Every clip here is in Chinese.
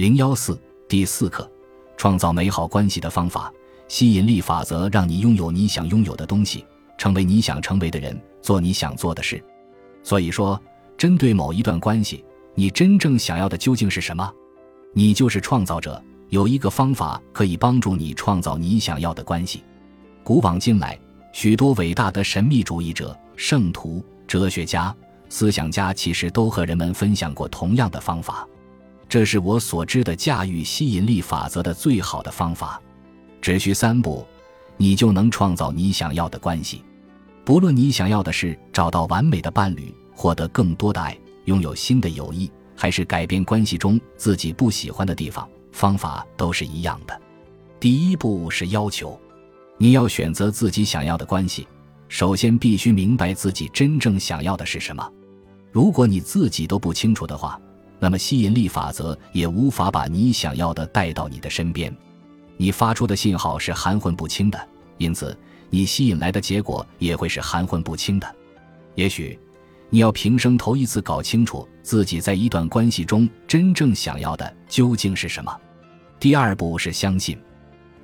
零幺四第四课，创造美好关系的方法。吸引力法则让你拥有你想拥有的东西，成为你想成为的人，做你想做的事。所以说，针对某一段关系，你真正想要的究竟是什么？你就是创造者。有一个方法可以帮助你创造你想要的关系。古往今来，许多伟大的神秘主义者、圣徒、哲学家、思想家，其实都和人们分享过同样的方法。这是我所知的驾驭吸引力法则的最好的方法。只需三步，你就能创造你想要的关系。不论你想要的是找到完美的伴侣、获得更多的爱、拥有新的友谊，还是改变关系中自己不喜欢的地方。方法都是一样的。第一步是要求，你要选择自己想要的关系，首先必须明白自己真正想要的是什么。如果你自己都不清楚的话，那么吸引力法则也无法把你想要的带到你的身边。你发出的信号是含混不清的，因此你吸引来的结果也会是含混不清的。也许你要平生头一次搞清楚自己在一段关系中真正想要的究竟是什么。第二步是相信，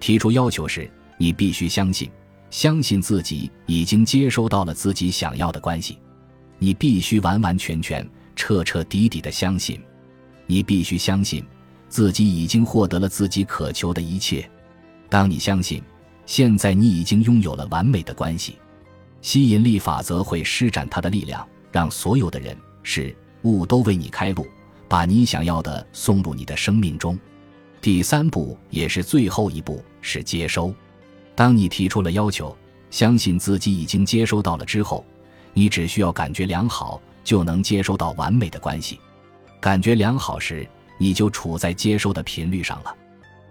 提出要求时，你必须相信，相信自己已经接收到了自己想要的关系。你必须完完全全、彻彻底底的相信，你必须相信自己已经获得了自己渴求的一切。当你相信，现在你已经拥有了完美的关系，吸引力法则会施展它的力量，让所有的人、事物都为你开路，把你想要的送入你的生命中。第三步也是最后一步是接收。当你提出了要求，相信自己已经接收到了之后，你只需要感觉良好，就能接收到完美的关系。感觉良好时，你就处在接收的频率上了。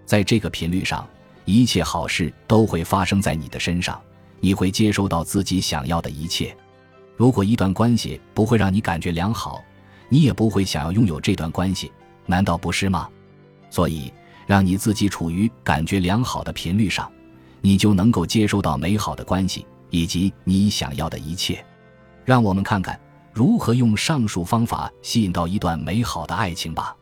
在这个频率上，一切好事都会发生在你的身上，你会接收到自己想要的一切。如果一段关系不会让你感觉良好，你也不会想要拥有这段关系，难道不是吗？所以。让你自己处于感觉良好的频率上，你就能够接收到美好的关系以及你想要的一切。让我们看看如何用上述方法吸引到一段美好的爱情吧。